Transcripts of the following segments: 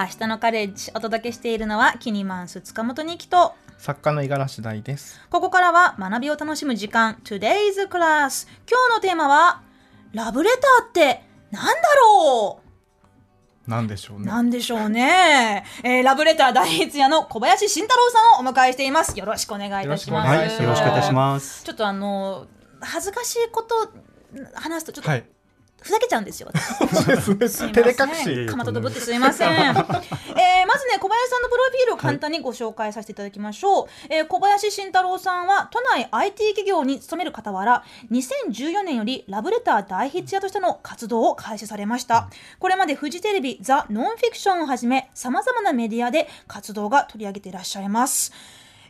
明日のカレッジお届けしているのはキニマンス塚本にきと作家の五十嵐大です。ここからは学びを楽しむ時間 Today's Class 今日のテーマはラブレターってなんだろなんでしょうね。うなんでしょうね、えーラブレター第一夜の小林慎太郎さんをお迎えしていますよろしくお願いいたしますよろしくお願いします。ちょっとあの恥ずかしいこと話すとちょっとはい。ふざけちゃうんですよ、すね。隠し。かまととぶってすいません。えーまずね、小林さんのプロフィールを簡単にご紹介させていただきましょう。えー小林慎太郎さんは、都内 IT 企業に勤める傍ら、2014年よりラブレター大筆屋としての活動を開始されました。これまでフジテレビ、ザ・ノンフィクションをはじめ、様々なメディアで活動が取り上げていらっしゃいます。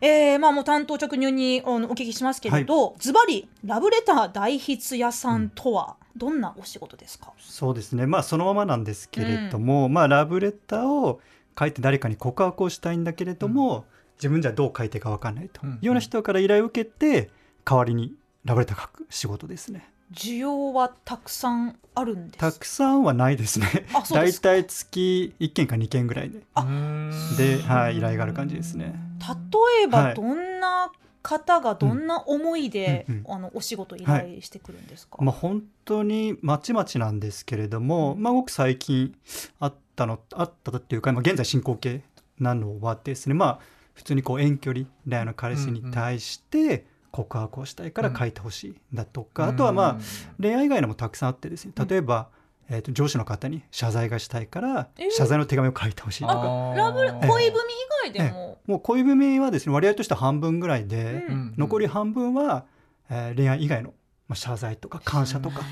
えーまあ、もう担当直入にお聞きしますけれど、ズバリラブレター大筆屋さんとは？どんなお仕事ですか、そうですね。まあそのままなんですけれども、まあラブレターを書いて誰かに告白をしたいんだけれども、自分じゃどう書いてかわかんないとうん。いうような人から依頼を受けて、代わりにラブレター書く仕事ですね。需要はたくさんあるんですたくさんはないですね。だいたい月1件か2件ぐらいで、うーんで、はい、依頼がある感じですね。例えばはい。どんな方がどんな思いで、うん。うんうん。あのお仕事依頼してくるんですか、まあ本当にまちまちなんですけれども、まあごく最近あったのあったっていうか、まあ、現在進行形なのはですねまあ普通にこう遠距離恋愛の彼氏に対して告白をしたいから書いてほしいだとか、あとはまあ恋愛以外のもたくさんあってですね例えば、えー、と上司の方に謝罪がしたいからえー。謝罪の手紙を書いてほしいと。か、ラブ恋文以外でも、もう恋文はですね割合としては半分ぐらいで、うん。残り半分は、えー恋愛以外の、まあ、謝罪とか感謝とか、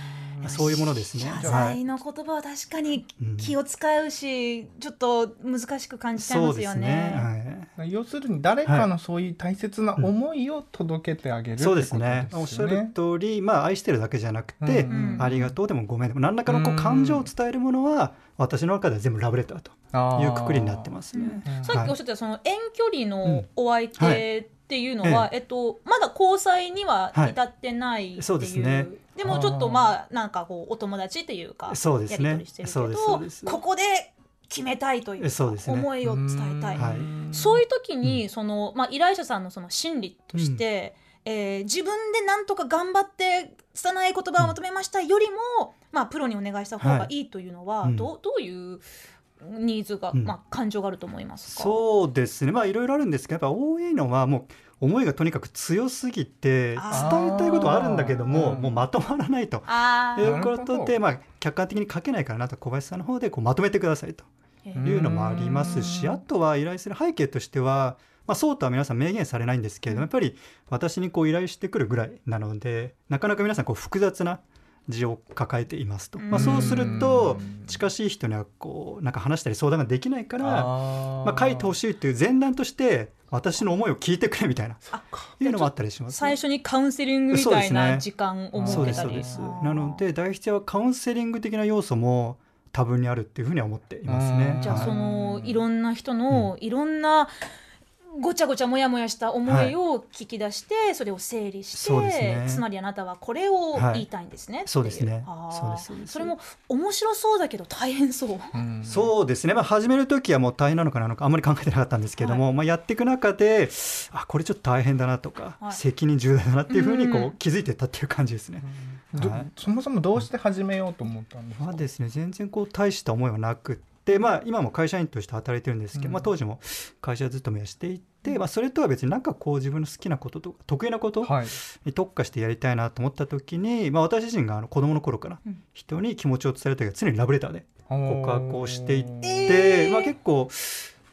そういうものですね。謝はい罪の言葉は確かにうん気を使うし、ちょっと難しく感じちゃいますよね。ね。はい要するに誰かのそういう大切な思いを届けてあげるってそうことですね。おっしゃるね。通り、まあ愛してるだけじゃなくて、うんありがとうでもごめんでも何らかのこううん感情を伝えるものは私の中では全部ラブレターというくくりになってますね。うんさっきおっしゃったその遠距離のうんお相手っていうのは、えっと、まだ交際には至ってないっていう、そうですね。でもちょっとまあなんかこうお友達っていうかそうですね。やり取りしてるけどここで決めたいというか思いを伝えたい、はい。そういう時にその、まあ、依頼者さんのその心理として、えー自分でなんとか頑張って拙い言葉を求めましたよりも、まあ、プロにお願いした方がい。いというのは、はいうん。どうどういうニーズが、うん。まあ、感情があると思いますか？そうですね。まあいろいろあるんですけど、やっぱ多いのはもう思いがとにかく強すぎて伝あえたいことはあるんだけども、もうまとまらないと。いうことで、まあ、客観的に書けないからなと小林さんの方でこうまとめてくださいと。いうのもありますしうんあとは依頼する背景としては、まあ、そうとは皆さん明言されないんですけれどもやっぱり私にこう依頼してくるぐらいなのでなかなか皆さんこう複雑な字を抱えていますと、まあ、そうするとうん近しい人にはこうなんか話したり相談ができないから、あまあ、書いてほしいという前段として私の思いを聞いてくれみたいな。あ いうのもあったりします、最初にカウンセリングみたいな時間を設けたり。ですそうです。あー。なので大筆はカウンセリング的な要素も多分にあるっていうふうには思っていますね。じゃあそのい。ろんな人のいろんなごちゃごちゃもやもやした思いを聞き出してそれを整理して、ね。つまりあなたはこれを言いたいんですね、そうですね。あー。そうです。そうですそれも面白そうだけど大変そう。うん。そうですね、まあ、始める時はもう大変なのかなのかあんまり考えてなかったんですけども、まあ、やっていく中であこれちょっと大変だなとか、はい。責任重大だなっていうふうにこう気づいていったっていう感じですね。どはい。そもそもどうして始めようと思ったんですか？まあですね、全然こう大した思いはなくって、まあ、今も会社員として働いてるんですけど、うん。まあ、当時も会社勤めをしていて、まあ、それとは別になんかこう自分の好きなこととか得意なことはい。に特化してやりたいなと思った時に、まあ、私自身があの子供の頃からうん。人に気持ちを伝える時は常にラブレターで告白をしていっえて、ーまあ、結構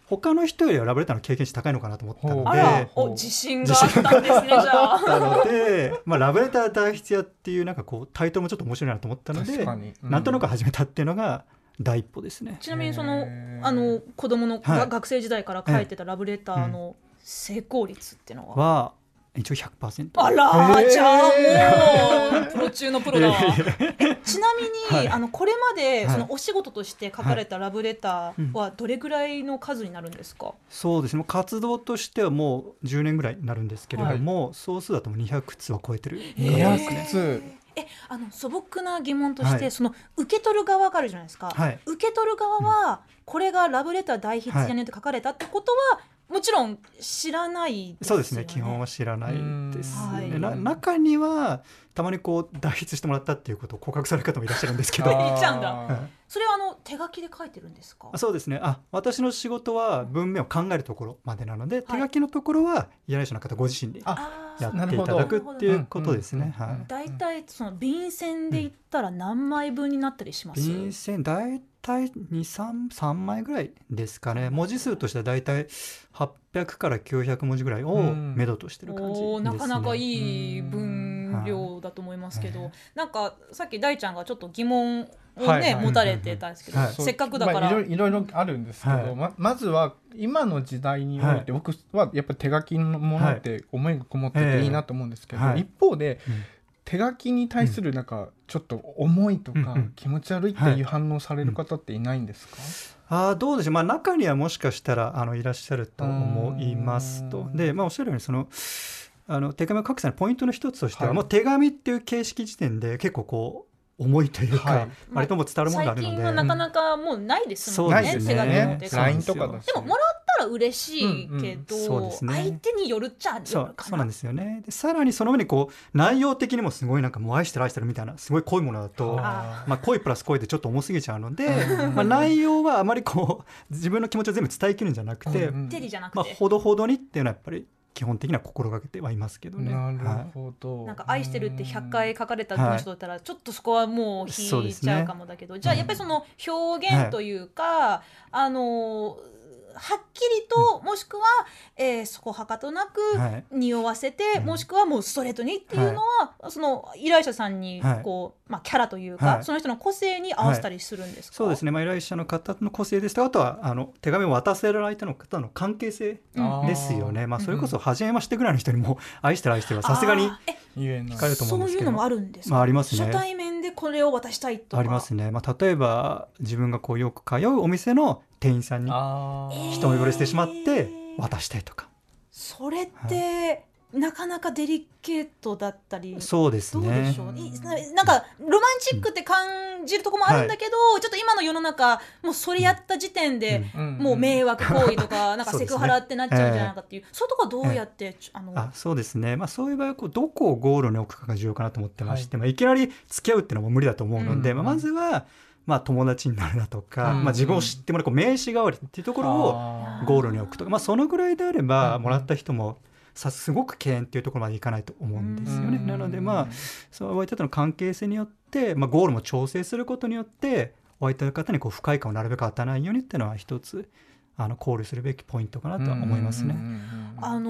他の人よりはラブレターの経験値高いのかなと思ったのでお自信があったんですねじゃあなので、まあ、ラブレター代筆屋っていうなんかこうタイトルもちょっと面白いなと思ったのでうん。なんとなく始めたっていうのが第一歩ですね。ちなみにそのあの子供の、はい。が学生時代から書いてたラブレターの成功率っていうのは、は一応100%。あらじゃあもうプロ中のプロだ。わちなみに、はい。あのこれまではい。そのお仕事として書かれたラブレターはどれぐらいの数になるんですか、そうですね。活動としてはもう10年ぐらいになるんですけれども、総数だともう200通は超えてる感じです200ね。通えあの素朴な疑問として、はい。その受け取る側があるじゃないですか、はい。受け取る側は、これがラブレター代筆屋によって書かれたってことは、もちろん知らないですよね。そうですね。基本は知らないですね。な中にはたまにこう代筆してもらったっていうことを告白される方もいらっしゃるんですけど。言っちゃうんだ。それはあの手書きで書いてるんですか？あそうですね。あ私の仕事は文面を考えるところまでなので、手書きのところは依頼者の方ご自身でやっていただくっていうことですね。はい。大体その便箋で言ったら何枚分になったりします、便箋大体233枚ぐらいですかね。文字数としては大体800から900文字ぐらいをうん。目処としてる感じです、ね。なかなかいい分量だと思いますけど、はい。なんかさっき大ちゃんがちょっと疑問をね、はいはい。持たれてたんですけど、はい。せっかくだから、まあいろいろあるんですけど、はい。ままずは今の時代において、僕はやっぱり手書きのものって思いがこもってていいなと思うんですけど、はい。一方で、うん。手書きに対するなんかちょっと重いとか、気持ち悪いっていう反応される方っていないんですか、あーどうでしょう、まあ、中にはもしかしたらあのいらっしゃると思いますと。うん。で、まあ、おっしゃるようにそのあの手紙を書く際のポイントの一つとしては、はい。もう手紙っていう形式時点で結構こう重いというか、はい。割ともう伝わるものがあるので、最近はなかなかもうないですもんね、そうです手書きのね手紙とかだし。でももらったら嬉しいけど、うんうん。ね。相手によるっちゃそうそうなんですよね。でさらにその上にこう内容的にもすごいなんかもう愛してる愛してるみたいなすごい濃いものだとあまあ、恋プラス恋でちょっと重すぎちゃうので、うんまあ、内容はあまりこう自分の気持ちを全部伝えきるんじゃなくて、うんうん。テリじゃなくて、まあ、ほどほどにっていうのはやっぱり基本的には心がけてはいますけどね。なるはい。ほど、なんか愛してるって100回書かれた文章だったらちょっとそこはもう引いちゃうかもだけど、じゃあやっぱりその表現というか、あのはっきりと、もしくは、えー、そこはかとなくはい。匂わせて、うん。もしくはもうストレートにっていうのは、その依頼者さんにはい。こう、まあ、キャラというか、はい。その人の個性に合わせたりするんですか、そうですね、まあ、依頼者の方の個性ですとあとはあの手紙を渡せる相手の方の関係性うん。ですよね、まあ、それこそ初めましてぐらいの人にも 愛してる愛してるはさすがに聞かれると思うんですけど。そういうのもあるんですか、まあありますね。初対面でこれを渡したいとか。ありますね、まあ、例えば自分がこうよく通うお店の店員さんに一目惚れしてしまってえー渡したいとか、それって、なかなかデリケートだったりそうですどうでねしょう、いなんかロマンチックって感じるとこもあるんだけど、ちょっと今の世の中もうそれやった時点で、うん。もう迷惑行為とかなんかセクハラってなっちゃうんじゃないかっていう。そういうとこはどうやって、ちょあのあそうですね、まあ、そういう場合はこうどこをゴールに置くかが重要かなと思ってまして、い。まあ、いきなり付き合うっていうのも無理だと思うので、うん。まあ、まずは、まあ、友達になるだとか、うん。まあ、自分を知ってもらうこう名刺代わりっていうところをゴールに置くとか、まあ、そのぐらいであればうん。もらった人もさすごく敬遠っていうところまでいかないと思うんですよね。うん。なのでまあそうお相手との関係性によって、まあ、ゴールも調整することによってお相手の方にこう不快感をなるべく与えないようにっていうのは一つあの考慮するべきポイントかなとは思いますね。うんうんうん。うんあの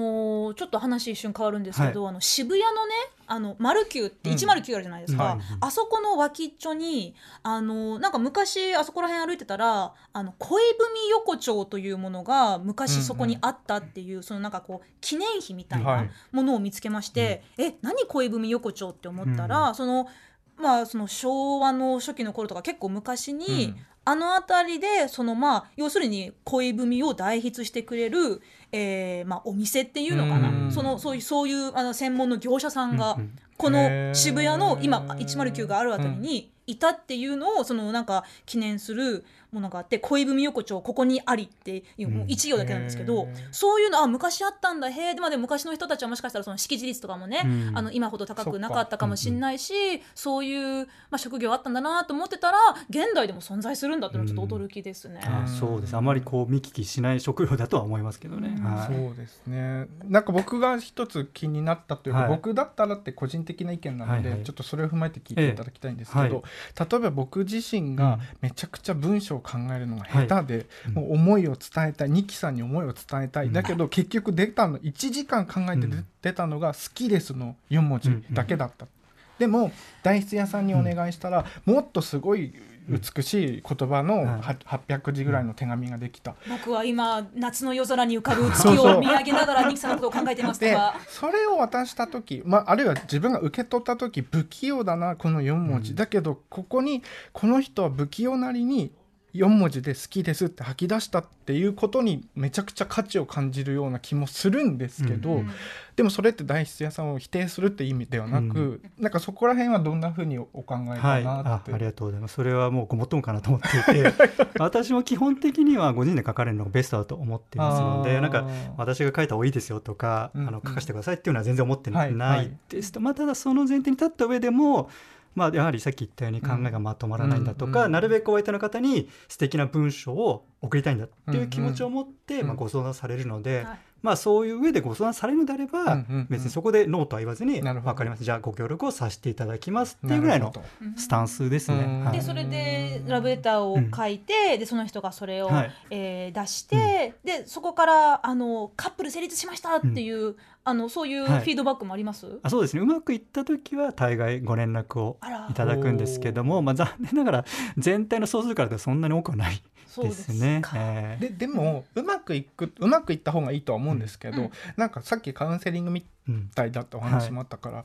ーちょっと話一瞬変わるんですけど、あの渋谷のねあのマルキューって109あるじゃないですか、うんはい。あそこの脇っちょにあのーなんか昔あそこら辺歩いてたらあの恋文横丁というものが昔そこにあったっていう、そのなんかこう記念碑みたいはない。ものを見つけまして、え何恋文横丁って思ったら、そのまあその昭和の初期の頃とか結構昔に、うんあの辺りでそのまあ要するに恋文を代筆してくれる、えーまあ、お店っていうのかな、うん。そのそういうそういうあの専門の業者さんが、こへのー。渋谷の今109があるあたりにいたっていうのをそのなんか記念するものがあって恋文横丁ここにありっていうもう一行だけなんですけど、へー。そういうのあ昔あったんだへえで,、まあ、でも昔の人たちはもしかしたらその識字率とかもね、うん。あの今ほど高くなかったかもしれないしそういう、まあ、職業あったんだなと思ってたら現代でも存在するんだっていうのはちょっと驚きですね。あそうです。あまりこう見聞きしない職業だとは思いますけどね。うん。はい。そうですね。なんか僕が一つ気になったというか、はい。僕だったらって個人的な意見なので、はいはい。ちょっとそれを踏まえて聞いていただきたいんですけど、え例えば僕自身がめちゃくちゃ文章を考えるのが下手で、うん。もう思いを伝えたい二木さんに思いを伝えたい、うん。だけど結局出たの1時間考えて出うん。出たのが「好きです」の4文字だけだった。でも大筆屋さんにお願いしたら、もっとすごい美しい言葉のはいは800字ぐらいの手紙ができた。僕は今夏の夜空に浮かぶ月 を見上げながらニキさんのことを考えてますと でかそれを渡した時、まあ、あるいは自分が受け取った時不器用だなこの4文字、うん。だけどここにこの人は不器用なりに4文字で好きですって吐き出したっていうことにめちゃくちゃ価値を感じるような気もするんですけど、うん。でもそれって大筆屋さんを否定するって意味ではなく、なんかそこら辺はどんなふうにお考えかはい、なって。あありがとうございます。それはもうごもっともかなと思っていて 私も基本的にはご自身で書かれるのがベストだと思っていますのでなんか私が書いた方がいいですよとか、うんうん。あの書かせてくださいっていうのは全然思ってはいないです。と、まあ、ただその前提に立った上でもまあ、やはりさっき言ったように考えがまとまらないんだとか、うんうんなるべくお相手の方に素敵な文章を送りたいんだっていう気持ちを持って、うん。まあ、ご相談されるので、はいまあ、そういう上でご相談されるのであれば、うんうんうん。別にそこでノーとは言わずに分かります。じゃあご協力をさせていただきますっていうぐらいのスタンスですね。でそれでラブレターを書いて、でその人がそれを、はい。えー出して、でそこからあのカップル成立しましたっていう、あのそういうフはい。ィードバックもあります、あそうですね。うまくいった時は大概ご連絡をいただくんですけども、まあ、残念ながら全体の総数からではそんなに多くはないでそうですすね。かえ。ーででもうまくいくうまくいった方がいいとは思うんですけど、うん。なんかさっきカウンセリングみうんたいだってお話もあったから、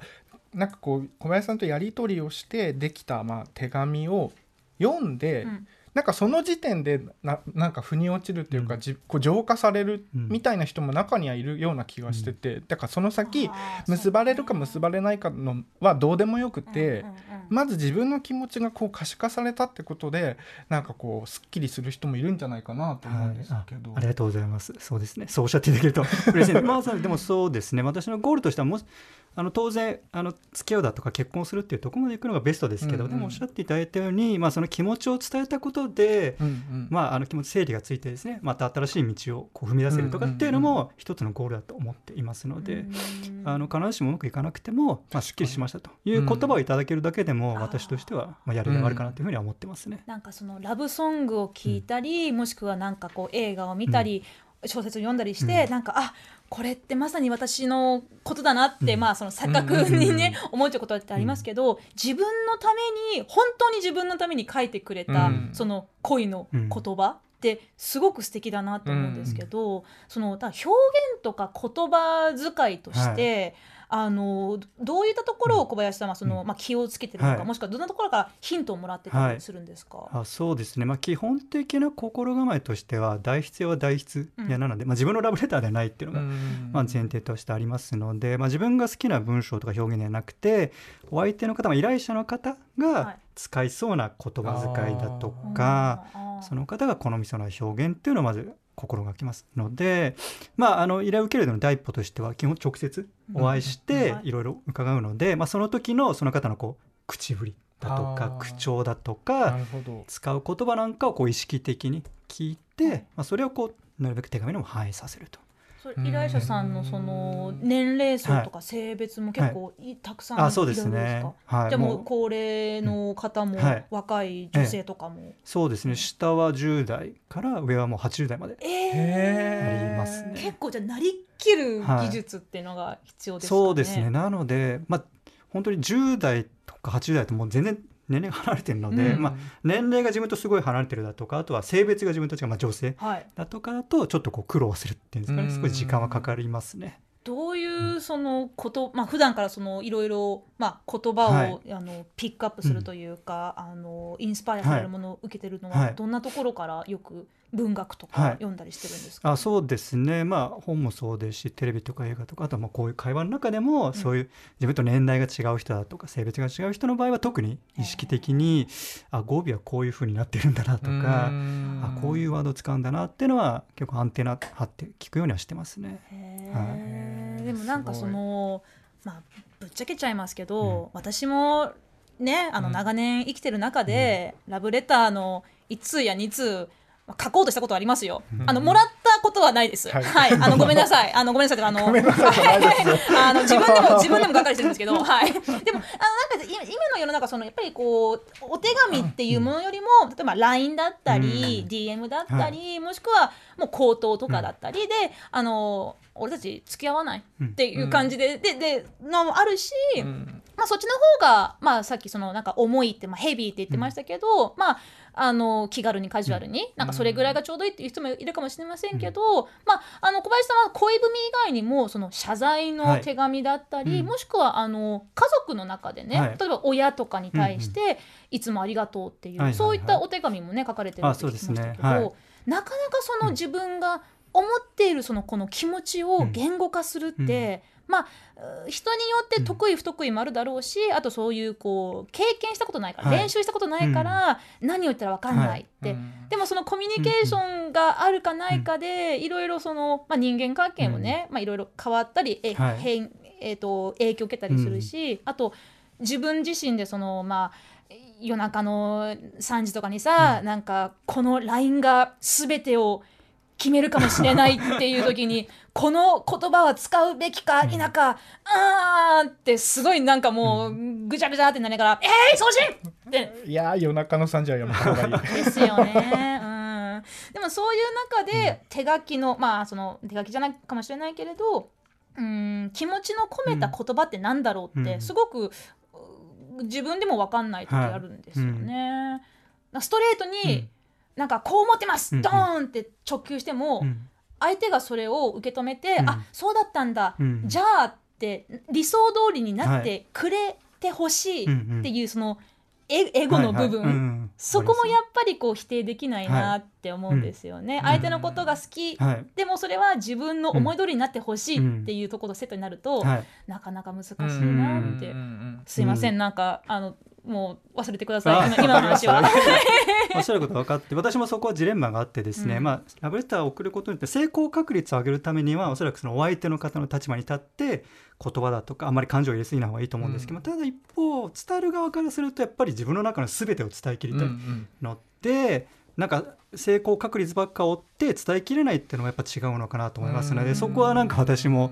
なんかこう小林さんとやり取りをしてできたまあ手紙を読んで、うんなんかその時点でななんか腑に落ちるっていうか、うんじこう浄化されるうんみたいな人も中にはいるような気がしてて、だからその先結ばれるか結ばれないかのはどうでもよくて。うんうんうんまず自分の気持ちがこう可視化されたってことでなんかこうすっきりする人もいるんじゃないかなと思うんですけど、あありがとうございます。そうですね。そうおっしゃっていただけると嬉しいです。まあ、でもそうですね。私のゴールとしてはもしあの当然あの付き合うだとか結婚するっていうところまで行くのがベストですけど、うんうん。でもおっしゃっていただいたように、まあその気持ちを伝えたことで、うんうん。まああの気持ち整理がついてですね、また新しい道をこう踏み出せるとかっていうのも一つのゴールだと思っていますので。うんあの必ずしもうまくいかなくても、まあ、すっきりしましたという言葉をいただけるだけでも、うん。私としては、まあ、やりがいがあるかなというふうには思ってますね。なんかそのラブソングを聞いたり、もしくはなんかこう映画を見たり、小説を読んだりして、うん。なんかあこれってまさに私のことだなって、うん。まあその錯覚にね、思うということってありますけど、自分のために本当に自分のために書いてくれた、うん。その恋の言葉ってすごく素敵だなと思うんですけど、そのだ表現とか言葉遣いとして、あのどういったところを小林さんはその、うん。まあ、気をつけてるのか、はい。もしくはどんなところからヒントをもらってたりするんですか、あそうですね、まあ、基本的な心構えとしては代筆は代筆屋なので、まあ、自分のラブレターではないっていうのが、まあ、前提としてありますので、まあ、自分が好きな文章とか表現ではなくてお相手の方、まあ、依頼者の方はい。が使いそうな言葉遣いだとか、その方が好みそうな表現っていうのをまず心がけますので、まあ、あの依頼を受けるのの第一歩としては基本直接お会いしうんてはいいろいろ伺うので、まあ、その時のその方のこう口ぶりだとか口調だとなか使う言葉なんかをこう意識的に聞いて、はいまあ、それをこうなるべく手紙にも反映させると。それ依頼者さんのその年齢層とか性別も結構いたくさんい。あそうですろいろですねか？はい、じゃあも高齢の方もうん。はい。若い女性とかも？そうですね。下は10代から上はもう80代までありますね。ー結構じゃあなりきる技術っていうのが必要ですかね？そうですね。なので、まあ、本当に10代とか80代ともう全然年齢が離れてるので、うんまあ、年齢が自分とすごい離れてるだとかあとは性別が自分と違う、まあ、女性はい。だとかだとちょっとこう苦労するっていうんですかねうんすごい時間はかかりますね。どういうそのこと、まあ普段からそのいろいろまあ言葉を、はい。あのピックアップするというか、あのインスパイアされるものを受けてるのは、はいどんなところからよく文学とかはい。読んだりしてるんですか？あそうですね。まあ本もそうですしテレビとか映画とかあとはまあこういう会話の中でも、そういう自分と年代が違う人だとか性別が違う人の場合は特に意識的に、あ語尾はこういうふうになってるんだなとか、あこういうワードを使うんだなっていうのは結構アンテナ張って聞くようにはしてますね。へーでもなんかそのまあぶっちゃけちゃいますけど、私もねあのうん。長年生きてる中で、ラブレターの1通や2通まあ書こうとしたことはありますよ。あのもらったことはないです。は、はいいあの ごめんなさい。あのごめんなさい。あのあの自分でも自分でもがっかりしてるんですけど、はい。でもあのなんか今今の世の中そのやっぱりこうお手紙っていうものよりも、例えば LINE だったり、DM だったり、もしくはもう口頭とかだったりで、あの俺たち付き合わないっていう感じで、ででのもあるし。うんまあ、そっちの方が、まあ、さっきそのなんか重いって、まあ、ヘビーって言ってましたけど、まあ、あの気軽にカジュアルに、なんかそれぐらいがちょうどいいっていう人もいるかもしれませんけど、まあ、あの小林さんは恋文以外にもその謝罪の手紙だったり、はいうん。もしくはあの家族の中でね、はい。例えば親とかに対して、いつもありがとうっていう、はいはいはい。そういったお手紙もね書かれてるって聞きましたけど、ね。はい。なかなかその自分が思っているそのこの気持ちを言語化するって、まあう人によって得意不得意もあるだろうし、あとそういうこう経験したことないから、はい。練習したことないから、何を言ったら分かんないって、うん。でもそのコミュニケーションがあるかないかで、いろいろその、まあ、人間関係もね、まあ、いろいろ変わったりえ、はい。変えー、と影響を受けたりするし、あと自分自身でそのまあ夜中の3時とかにさ、なんかこの LINE が全てを決めるかもしれないっていう時に この言葉は使うべきか否か、あーってすごいなんかもうぐちゃぐちゃってなりながら「えー、送信!」って。いやー夜中の3時はやめた方がいい。ですよね。うん、でもそういう中で手書きの、まあその手書きじゃないかもしれないけれど、うん、気持ちの込めた言葉ってなんだろうって、うん。すごくう自分でも分かんない時あるんですよね。ストレートに、なんかこう思ってます、うんドーンって直球しても、うん。相手がそれを受け止めて、うん。あそうだったんだ、うんじゃあって理想通りになってくれてほしいっていうそのエエゴの部分、はいはい。うんそこもやっぱりこう否定できないなって思うんですよね。うん相手のことが好き、はい。でもそれは自分の思い通りになってほしいっていうところとセットになると、はい。なかなか難しいなって。うんうんうんすいません、うん。なんかあのもう忘れてください。あ今今の話は。おっしゃること分かって私もそこはジレンマがあってですね、うん。まあ、ラブレターを送ることによって成功確率を上げるためにはおそらくそのお相手の方の立場に立って言葉だとかあんまり感情を入れすぎない方がいいと思うんですけど、うん。ただ一方伝える側からするとやっぱり自分の中の全てを伝えきりたい。うんうん。ので、なんか成功確率ばっか追って伝えきれないっていうのはやっぱ違うのかなと思いますので、うんそこはなんか私も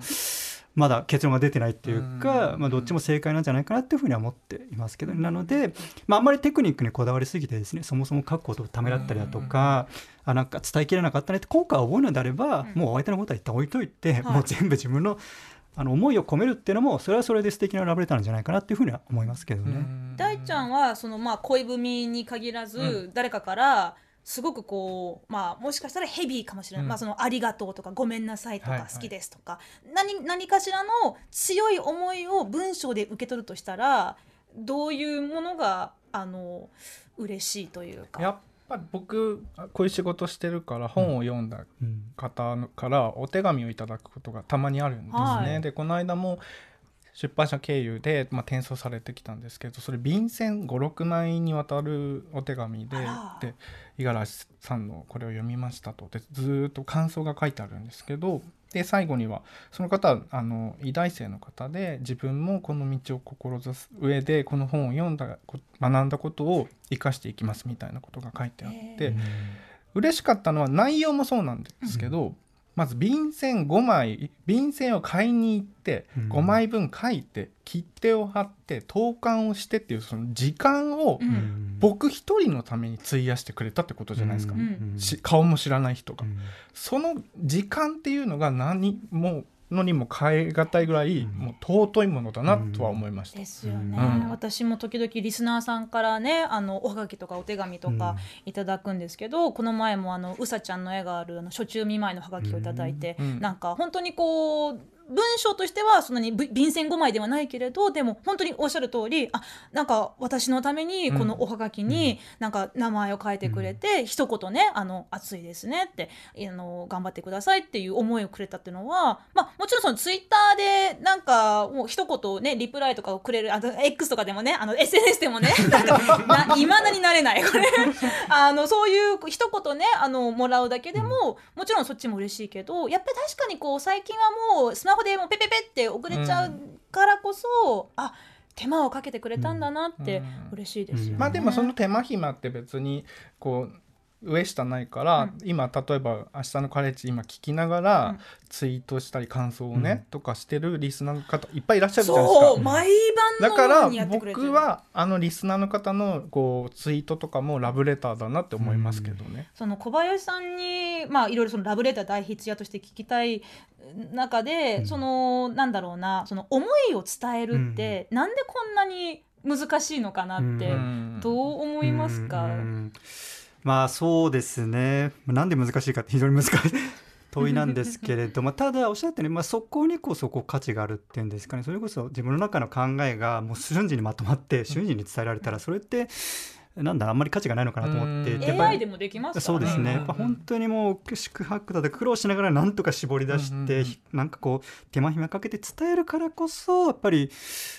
まだ結論が出てないっていうか、うん。まあ、どっちも正解なんじゃないかなっていうふうには思っていますけど、なので、まあ、あんまりテクニックにこだわりすぎてですねそもそも書くことをためらったりだとか、あなんか伝えきれなかったねって後悔を覚えるのであれば、うん。もうお相手のことは一旦置いといて、はい。もう全部自分のあの思いを込めるっていうのもそれはそれで素敵なラブレターなんじゃないかなっていうふうには思いますけどね。うん。大ちゃんはそのまあ恋文に限らず、う誰かからすごくこうまあもしかしたらヘビーかもしれない、うん。まあそのありがとうとかごめんなさいとかはいはい。好きですとか、何何かしらの強い思いを文章で受け取るとしたらどういうものがあの嬉しいというか。やっぱり僕こういう仕事してるから本を読んだうん方からお手紙をいただくことがたまにあるんですね。はい。でこの間も出版社経由で、まあ、転送されてきたんですけどそれ便箋56枚にわたるお手紙で五十嵐さんのこれを読みましたと。でずーっと感想が書いてあるんですけどで最後にはその方はあの医大生の方で自分もこの道を志す上でこの本を読んだこ学んだことを生かしていきますみたいなことが書いてあって。へ嬉しかったのは内容もそうなんですけど、まず便箋5枚便箋を買いに行ってうん。5枚分書いて切手を貼って投函をしてっていうその時間をうん。僕一人のために費やしてくれたってことじゃないですか、ん。し顔も知らない人が、うん。その時間っていうのが何ものにも変え難いぐらい、うん。もう尊いものだなとは思いました。ですよね、うん。私も時々リスナーさんからねあのおはがきとかお手紙とかいただくんですけど、この前もあのうさちゃんの絵があるあの初中見舞いのはがきをいただいて、うん。なんか本当にこう文章としてはそんなにぶ便箋5枚ではないけれどでも本当におっしゃる通りあなんか私のためにこのおはがきになんか名前を書いてくれて、一言ねあの暑いですねってあの頑張ってくださいっていう思いをくれたっていうのは、まあ、もちろんそのツイッターでなんかもう一言ねリプライとかをくれるあと X とかでもねあの SNS でもね いまだになれない。これ。あのそういう一言ねあのもらうだけでも、もちろんそっちも嬉しいけどやっぱり確かにこう最近はもうスマホでもうペペペって送れちゃうからこそ、あ手間をかけてくれたんだなってうん。嬉しいですよね。まあでもその手間暇って別にこう上下ないから、うん。今例えば「明日のカレッジ」今聞きながら、うん。ツイートしたり感想をね、うん。とかしてるリスナーの方いっぱいいらっしゃるじゃないですか。そう毎晩だから僕はあのリスナーの方のこうツイートとかもラブレターだなって思いますけどね。その小林さんにまあいろいろそのラブレター大筆屋として聞きたい中で、うん。そのなんだろうなその思いを伝えるって、なんでこんなに難しいのかなって、うん。どう思いますか、うんうんまあそうですね。なんで難しいかって非常に難しい。問いなんですけれども ただおっしゃったように、まあ、そこにこそこう価値があるっていうんですかね。それこそ自分の中の考えがもう瞬時にまとまって瞬時に伝えられたらそれってなんだあんまり価値がないのかなと思ってうん。やっぱり AI でもできますね。そうですね、うん。やっぱ本当にもう宿泊だって苦労しながらなんとか絞り出して、うんうんうん。なんかこう手間暇かけて伝えるからこそやっぱり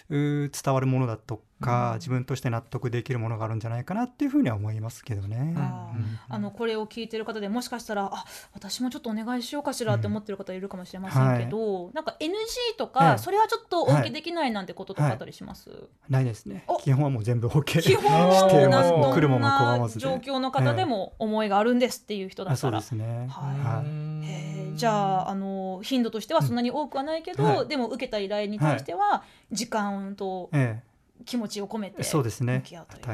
うー伝わるものだとか、うん。自分として納得できるものがあるんじゃないかなっていうふうには思いますけどね。あー。うん。あのこれを聞いてる方でもしかしたらあ私もちょっとお願いしようかしらって思ってる方いるかもしれませんけど、なんか NG とか、ええ。それはちょっとお受けできないなんてこととかあったりします、ないですね。お。基本はもう全部 OK 基本してます。来るもの拒んなまずで状況の方でも思いがあるんですっていう人だあそうったらですね。はい。うんへー。じゃああの頻度としてはそんなに多くはないけど、はい。でも受けた依頼に対しては時間とえ気持ちを込めえてそうですね。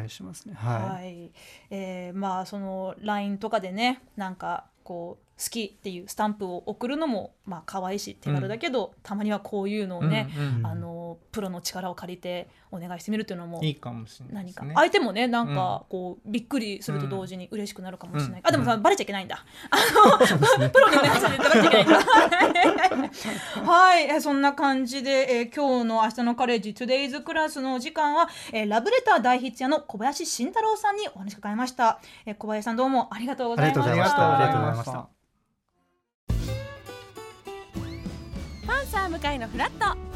しますね。は、はい。えーまあその LINE とかでねなんかこう好きっていうスタンプを送るのもまあ可愛いし手軽だけど、たまにはこういうのをね、うんうんあのプロの力を借りてお願いしてみるっていうのもいいかもしれない何か。相手もねなんかこうびっくりすると同時に嬉しくなるかもしれない、うんあでもさ、バレちゃいけないんだ。あの、プロにお願いさせていただいちゃいけないんだ。はい。えそんな感じで、えー今日の明日のカレッジ Today's クラスのお時間は、えーラブレター大筆屋の小林慎太郎さんにお話伺いました、えー小林さんどうもありがとうございました。ありがとうございました。ありがとうございました。パンサー向かいのフラット